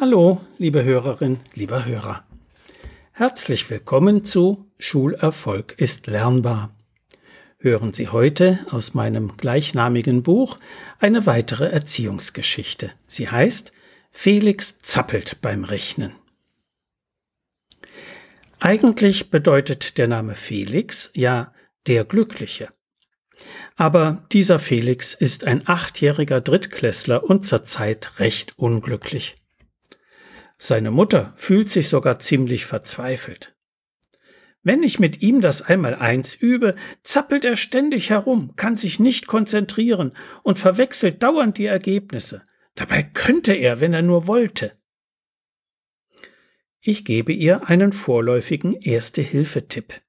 Hallo, liebe Hörerin, lieber Hörer. Herzlich willkommen zu Schulerfolg ist lernbar. Hören Sie heute aus meinem gleichnamigen Buch eine weitere Erziehungsgeschichte. Sie heißt Felix zappelt beim Rechnen. Eigentlich bedeutet der Name Felix ja der Glückliche. Aber dieser Felix ist ein achtjähriger Drittklässler und zurzeit recht unglücklich. Seine Mutter fühlt sich sogar ziemlich verzweifelt. Wenn ich mit ihm das Einmaleins übe, zappelt er ständig herum, kann sich nicht konzentrieren und verwechselt dauernd die Ergebnisse. Dabei könnte er, wenn er nur wollte. Ich gebe ihr einen vorläufigen Erste-Hilfe-Tipp.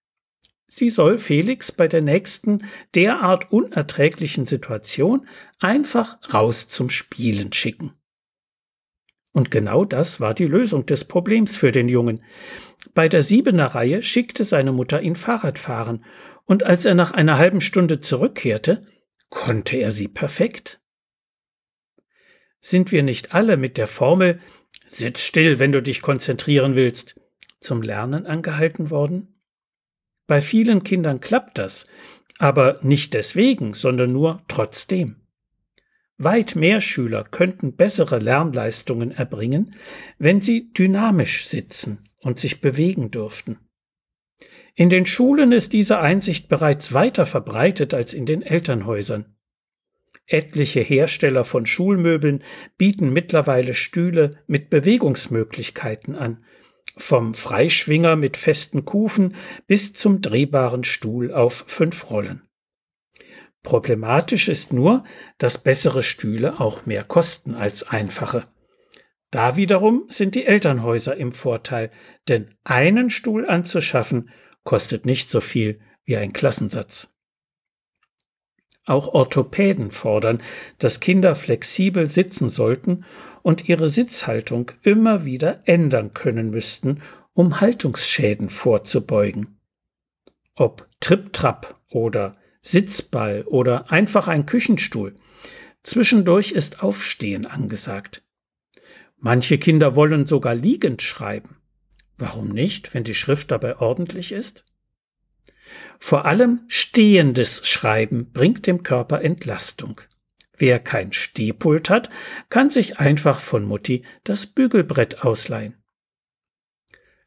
Sie soll Felix bei der nächsten derart unerträglichen Situation einfach raus zum Spielen schicken. Und genau das war die Lösung des Problems für den Jungen. Bei der Siebener Reihe schickte seine Mutter ihn Fahrrad fahren, und als er nach einer halben Stunde zurückkehrte, konnte er sie perfekt. Sind wir nicht alle mit der Formel Sitz still, wenn du dich konzentrieren willst, zum Lernen angehalten worden? Bei vielen Kindern klappt das, aber nicht deswegen, sondern nur trotzdem. Weit mehr Schüler könnten bessere Lernleistungen erbringen, wenn sie dynamisch sitzen und sich bewegen dürften. In den Schulen ist diese Einsicht bereits weiter verbreitet als in den Elternhäusern. Etliche Hersteller von Schulmöbeln bieten mittlerweile Stühle mit Bewegungsmöglichkeiten an, vom Freischwinger mit festen Kufen bis zum drehbaren Stuhl auf fünf Rollen. Problematisch ist nur, dass bessere Stühle auch mehr kosten als einfache. Da wiederum sind die Elternhäuser im Vorteil, denn einen Stuhl anzuschaffen kostet nicht so viel wie ein Klassensatz. Auch Orthopäden fordern, dass Kinder flexibel sitzen sollten und ihre Sitzhaltung immer wieder ändern können müssten, um Haltungsschäden vorzubeugen. Ob Trip-Trap oder Sitzball oder einfach ein Küchenstuhl. Zwischendurch ist Aufstehen angesagt. Manche Kinder wollen sogar liegend schreiben. Warum nicht, wenn die Schrift dabei ordentlich ist? Vor allem stehendes Schreiben bringt dem Körper Entlastung. Wer kein Stehpult hat, kann sich einfach von Mutti das Bügelbrett ausleihen.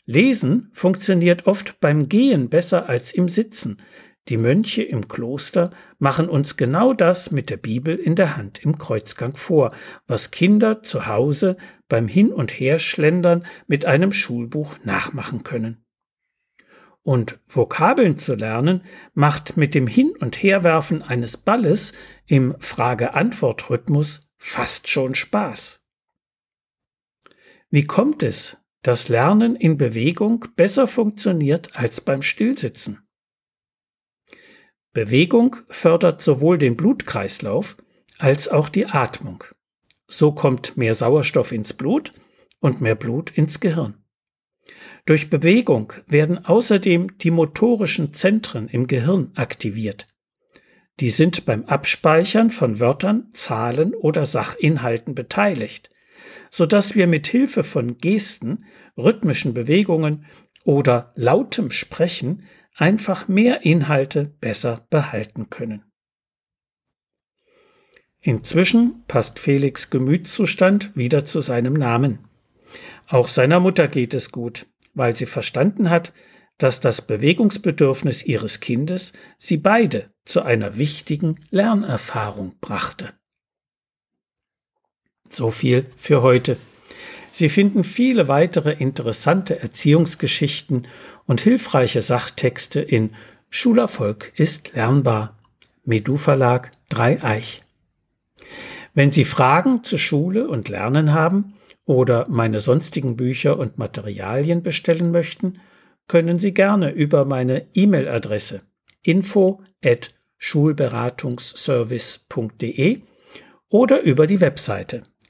Lesen funktioniert oft beim Gehen besser als im Sitzen, die Mönche im Kloster machen uns genau das mit der Bibel in der Hand im Kreuzgang vor, was Kinder zu Hause beim Hin- und Herschlendern mit einem Schulbuch nachmachen können. Und Vokabeln zu lernen macht mit dem Hin- und Herwerfen eines Balles im Frage-Antwort-Rhythmus fast schon Spaß. Wie kommt es, dass Lernen in Bewegung besser funktioniert als beim Stillsitzen? Bewegung fördert sowohl den Blutkreislauf als auch die Atmung. So kommt mehr Sauerstoff ins Blut und mehr Blut ins Gehirn. Durch Bewegung werden außerdem die motorischen Zentren im Gehirn aktiviert. Die sind beim Abspeichern von Wörtern, Zahlen oder Sachinhalten beteiligt, sodass wir mit Hilfe von Gesten, rhythmischen Bewegungen oder lautem Sprechen einfach mehr Inhalte besser behalten können. Inzwischen passt Felix Gemütszustand wieder zu seinem Namen. Auch seiner Mutter geht es gut, weil sie verstanden hat, dass das Bewegungsbedürfnis ihres Kindes sie beide zu einer wichtigen Lernerfahrung brachte. So viel für heute. Sie finden viele weitere interessante Erziehungsgeschichten und hilfreiche Sachtexte in Schulerfolg ist lernbar. Medu Verlag Dreieich. Wenn Sie Fragen zu Schule und Lernen haben oder meine sonstigen Bücher und Materialien bestellen möchten, können Sie gerne über meine E-Mail-Adresse info at schulberatungsservice.de oder über die Webseite